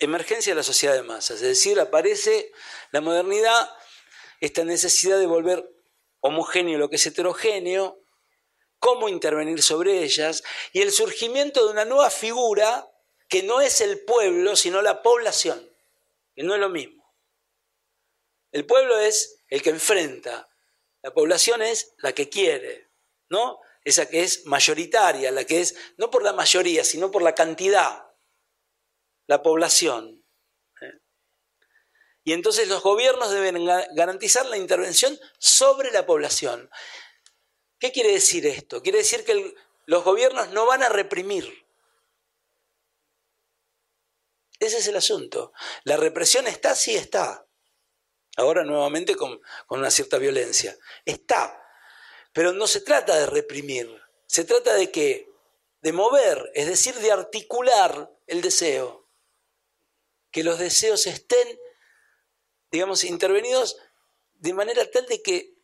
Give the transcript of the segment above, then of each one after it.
emergencia de la sociedad de masas, es decir, aparece la modernidad, esta necesidad de volver homogéneo lo que es heterogéneo, cómo intervenir sobre ellas, y el surgimiento de una nueva figura que no es el pueblo, sino la población, que no es lo mismo. El pueblo es el que enfrenta, la población es la que quiere, ¿no? Esa que es mayoritaria, la que es no por la mayoría, sino por la cantidad, la población. ¿eh? Y entonces los gobiernos deben garantizar la intervención sobre la población. ¿Qué quiere decir esto? Quiere decir que los gobiernos no van a reprimir. Ese es el asunto. La represión está, sí está. Ahora nuevamente con, con una cierta violencia. Está. Pero no se trata de reprimir. Se trata de que, de mover, es decir, de articular el deseo. Que los deseos estén, digamos, intervenidos de manera tal de que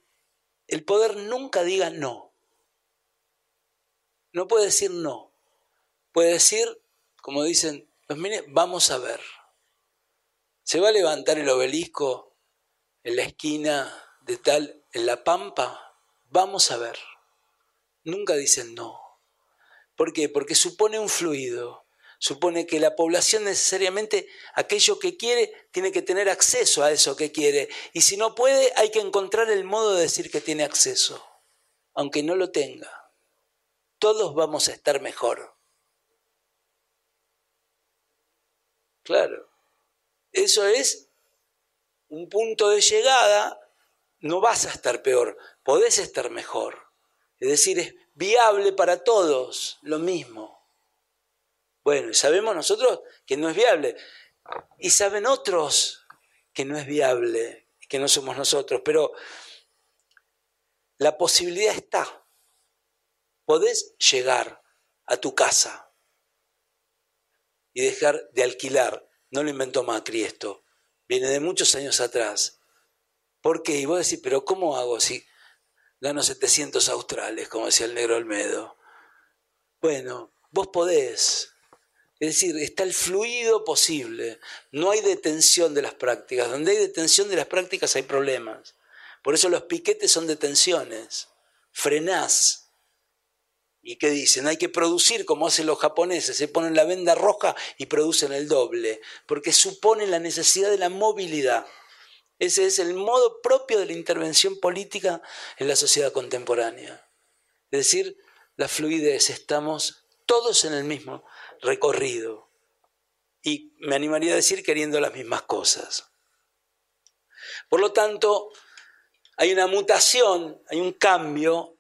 el poder nunca diga no. No puede decir no. Puede decir, como dicen los mire, vamos a ver. ¿Se va a levantar el obelisco en la esquina de tal, en la pampa? Vamos a ver. Nunca dicen no. ¿Por qué? Porque supone un fluido. Supone que la población necesariamente, aquello que quiere, tiene que tener acceso a eso que quiere. Y si no puede, hay que encontrar el modo de decir que tiene acceso, aunque no lo tenga. Todos vamos a estar mejor. Claro. Eso es un punto de llegada, no vas a estar peor, podés estar mejor. Es decir, es viable para todos lo mismo. Bueno, sabemos nosotros que no es viable. Y saben otros que no es viable, que no somos nosotros. Pero la posibilidad está. Podés llegar a tu casa y dejar de alquilar. No lo inventó Macri esto. Viene de muchos años atrás. ¿Por qué? Y vos decís, pero ¿cómo hago si gano 700 australes, como decía el negro Olmedo? Bueno, vos podés. Es decir, está el fluido posible. No hay detención de las prácticas. Donde hay detención de las prácticas hay problemas. Por eso los piquetes son detenciones. Frenás. ¿Y qué dicen? Hay que producir como hacen los japoneses. Se ponen la venda roja y producen el doble. Porque supone la necesidad de la movilidad. Ese es el modo propio de la intervención política en la sociedad contemporánea. Es decir, la fluidez. Estamos todos en el mismo recorrido. Y me animaría a decir queriendo las mismas cosas. Por lo tanto, hay una mutación, hay un cambio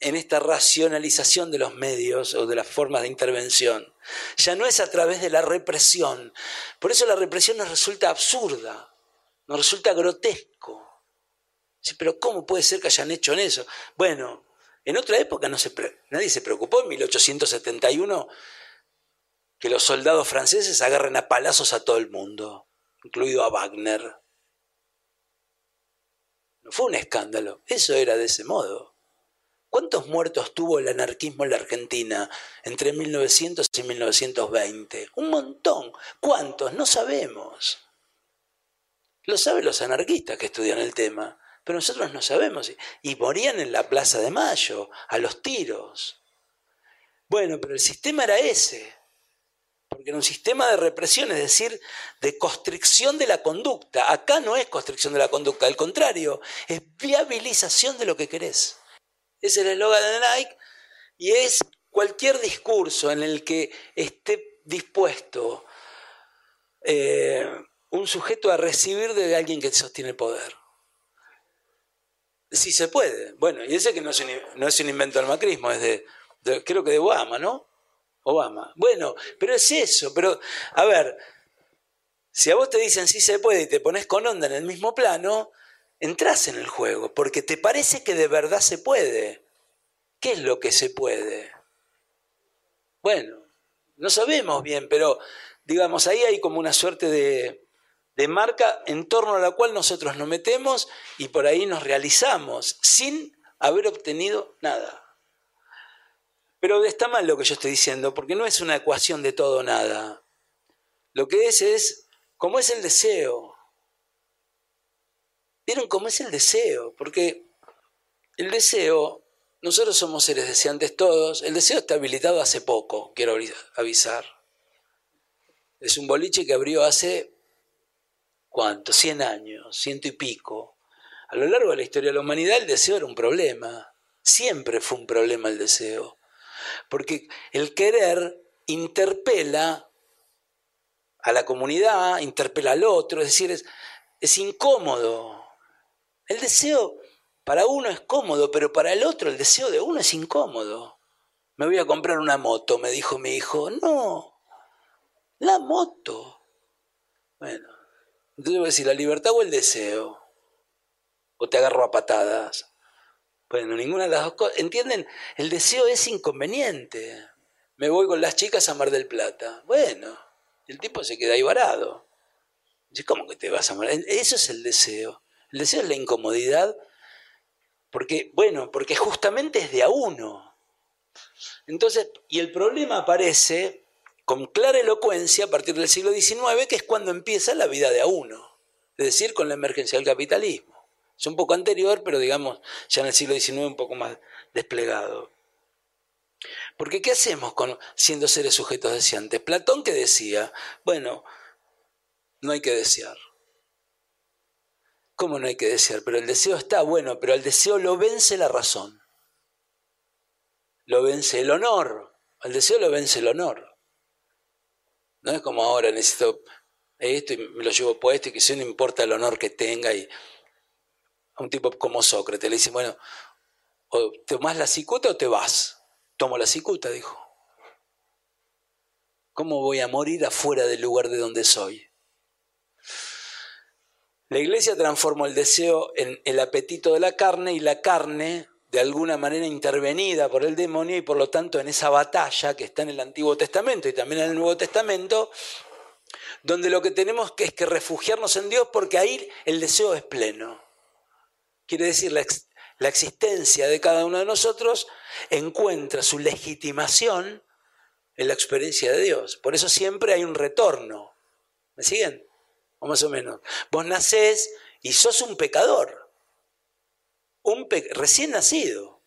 en esta racionalización de los medios o de las formas de intervención. Ya no es a través de la represión. Por eso la represión nos resulta absurda, nos resulta grotesco. Pero ¿cómo puede ser que hayan hecho en eso? Bueno, en otra época no se, nadie se preocupó, en 1871 que los soldados franceses agarren a palazos a todo el mundo, incluido a Wagner. No fue un escándalo, eso era de ese modo. ¿Cuántos muertos tuvo el anarquismo en la Argentina entre 1900 y 1920? Un montón. ¿Cuántos? No sabemos. Lo saben los anarquistas que estudian el tema, pero nosotros no sabemos. Y morían en la Plaza de Mayo, a los tiros. Bueno, pero el sistema era ese porque era un sistema de represión, es decir, de constricción de la conducta. Acá no es constricción de la conducta, al contrario, es viabilización de lo que querés. Es el eslogan de Nike y es cualquier discurso en el que esté dispuesto eh, un sujeto a recibir de alguien que sostiene el poder. Si se puede. Bueno, y ese que no es un, invento del macrismo, es de, creo que de Obama, ¿no? Obama. Bueno, pero es eso, pero a ver, si a vos te dicen sí se puede y te pones con onda en el mismo plano, entras en el juego, porque te parece que de verdad se puede. ¿Qué es lo que se puede? Bueno, no sabemos bien, pero digamos, ahí hay como una suerte de, de marca en torno a la cual nosotros nos metemos y por ahí nos realizamos sin haber obtenido nada. Pero está mal lo que yo estoy diciendo, porque no es una ecuación de todo o nada. Lo que es es cómo es el deseo. ¿Vieron cómo es el deseo? Porque el deseo, nosotros somos seres deseantes todos, el deseo está habilitado hace poco, quiero avisar. Es un boliche que abrió hace, ¿cuánto? 100 años, ciento y pico. A lo largo de la historia de la humanidad el deseo era un problema. Siempre fue un problema el deseo. Porque el querer interpela a la comunidad, interpela al otro, es decir, es, es incómodo. El deseo para uno es cómodo, pero para el otro el deseo de uno es incómodo. Me voy a comprar una moto, me dijo mi hijo. No, la moto. Bueno, entonces voy a decir, ¿la libertad o el deseo? ¿O te agarro a patadas? Bueno, ninguna de las dos cosas. ¿Entienden? El deseo es inconveniente. Me voy con las chicas a Mar del Plata. Bueno, el tipo se queda ahí varado. Dice, ¿cómo que te vas a Mar? Eso es el deseo. El deseo es la incomodidad. Porque, bueno, porque justamente es de a uno. Entonces, y el problema aparece con clara elocuencia a partir del siglo XIX, que es cuando empieza la vida de a uno, es decir, con la emergencia del capitalismo. Es un poco anterior, pero digamos, ya en el siglo XIX un poco más desplegado. Porque ¿qué hacemos con, siendo seres sujetos deseantes? Platón que decía, bueno, no hay que desear. ¿Cómo no hay que desear? Pero el deseo está bueno, pero el deseo lo vence la razón. Lo vence el honor. Al deseo lo vence el honor. No es como ahora necesito esto y me lo llevo puesto y que si no importa el honor que tenga y a un tipo como Sócrates le dice, bueno, o tomás la cicuta o te vas. Tomo la cicuta, dijo. ¿Cómo voy a morir afuera del lugar de donde soy? La iglesia transformó el deseo en el apetito de la carne y la carne de alguna manera intervenida por el demonio y por lo tanto en esa batalla que está en el Antiguo Testamento y también en el Nuevo Testamento, donde lo que tenemos que es que refugiarnos en Dios porque ahí el deseo es pleno. Quiere decir, la, existencia de cada uno de nosotros encuentra su legitimación en la experiencia de Dios. Por eso siempre hay un retorno. ¿Me siguen? O más o menos. Vos nacés y sos un pecador un recién nacido.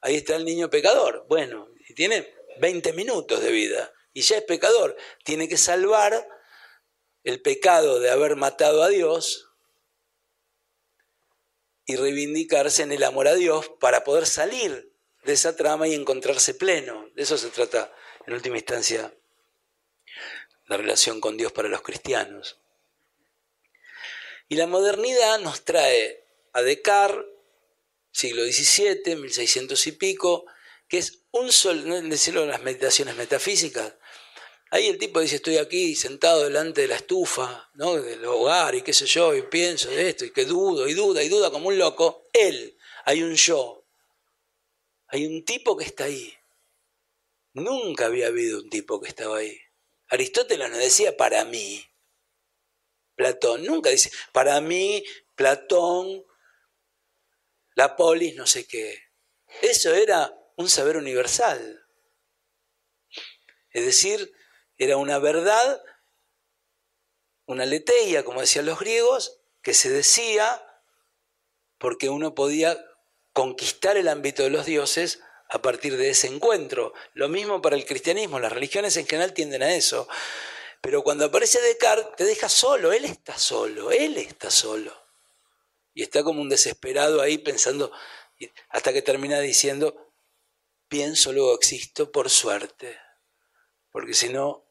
Ahí está el niño pecador. Bueno, y tiene 20 minutos de vida y ya es pecador. Tiene que salvar el pecado de haber matado a Dios y reivindicarse en el amor a Dios para poder salir de esa trama y encontrarse pleno. De eso se trata, en última instancia, la relación con Dios para los cristianos. Y la modernidad nos trae a Descartes, siglo XVII, 1600 y pico, que es un solo, no decirlo en las meditaciones metafísicas. Ahí el tipo dice, estoy aquí sentado delante de la estufa, ¿no? del hogar y qué sé yo, y pienso de esto, y que dudo, y duda, y duda como un loco. Él, hay un yo, hay un tipo que está ahí. Nunca había habido un tipo que estaba ahí. Aristóteles no decía para mí. Platón nunca dice, para mí, Platón la polis, no sé qué. Eso era un saber universal. Es decir, era una verdad, una leteia, como decían los griegos, que se decía porque uno podía conquistar el ámbito de los dioses a partir de ese encuentro. Lo mismo para el cristianismo, las religiones en general tienden a eso. Pero cuando aparece Descartes, te deja solo, él está solo, él está solo y está como un desesperado ahí pensando, hasta que termina diciendo, pienso, luego existo por suerte, porque si no,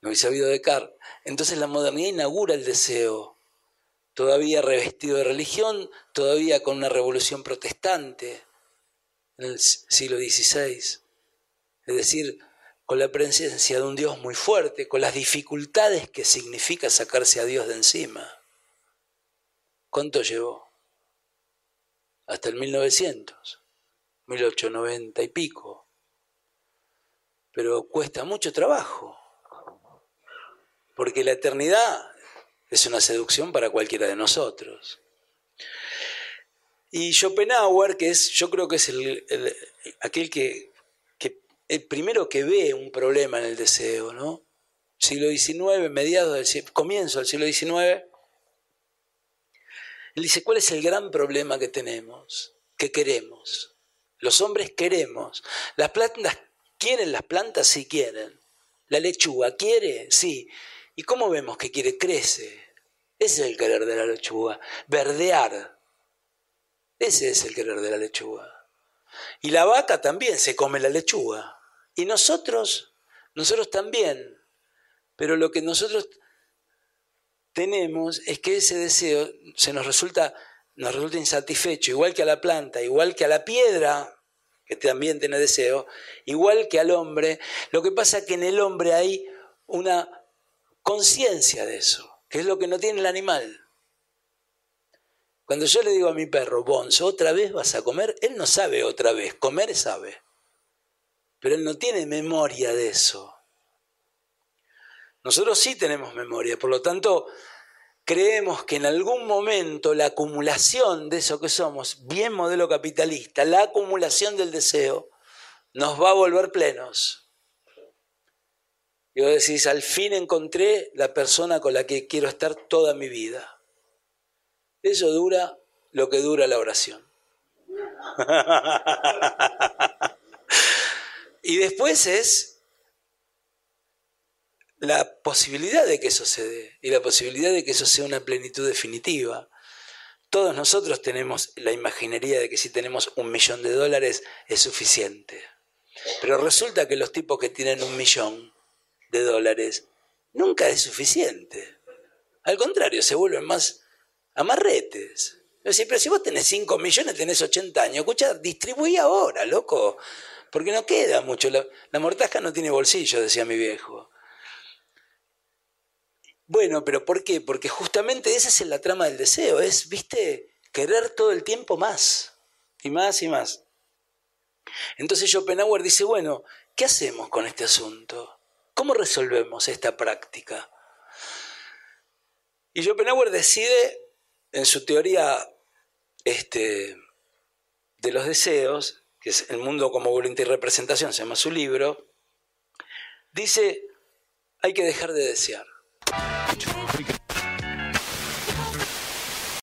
no hubiese habido Descartes. Entonces la modernidad inaugura el deseo, todavía revestido de religión, todavía con una revolución protestante en el siglo XVI. Es decir, con la presencia de un Dios muy fuerte, con las dificultades que significa sacarse a Dios de encima. ¿Cuánto llevó? Hasta el 1900, 1890 y pico. Pero cuesta mucho trabajo, porque la eternidad es una seducción para cualquiera de nosotros. Y Schopenhauer, que es, yo creo que es el, aquel que, el primero que ve un problema en el deseo, ¿no? siglo XIX, mediados del comienzo del siglo XIX, él dice, ¿cuál es el gran problema que tenemos? Que queremos. Los hombres queremos. Las plantas quieren, las plantas sí quieren. La lechuga quiere, sí. ¿Y cómo vemos que quiere? Crece. Ese es el querer de la lechuga. Verdear. Ese es el querer de la lechuga. Y la vaca también se come la lechuga. Y nosotros, nosotros también. Pero lo que nosotros tenemos es que ese deseo se nos resulta, nos resulta insatisfecho, igual que a la planta, igual que a la piedra, que también tiene deseo, igual que al hombre. Lo que pasa es que en el hombre hay una conciencia de eso, que es lo que no tiene el animal. Cuando yo le digo a mi perro, Bonzo, otra vez vas a comer, él no sabe otra vez, comer sabe, pero él no tiene memoria de eso. Nosotros sí tenemos memoria, por lo tanto, creemos que en algún momento la acumulación de eso que somos, bien modelo capitalista, la acumulación del deseo, nos va a volver plenos. Y vos decís, al fin encontré la persona con la que quiero estar toda mi vida. Eso dura lo que dura la oración. y después es la posibilidad de que eso se dé y la posibilidad de que eso sea una plenitud definitiva. Todos nosotros tenemos la imaginería de que si tenemos un millón de dólares es suficiente. Pero resulta que los tipos que tienen un millón de dólares nunca es suficiente. Al contrario, se vuelven más amarretes. pero si vos tenés 5 millones, tenés 80 años, escucha, distribuí ahora, loco, porque no queda mucho. La, mortaja no tiene bolsillo, decía mi viejo. Bueno, pero ¿por qué? Porque justamente esa es la trama del deseo, es, viste, querer todo el tiempo más, y más y más. Entonces Schopenhauer dice, bueno, ¿qué hacemos con este asunto? ¿Cómo resolvemos esta práctica? Y Schopenhauer decide, en su teoría este, de los deseos, que es El mundo como voluntad y representación, se llama su libro, dice, hay que dejar de desear.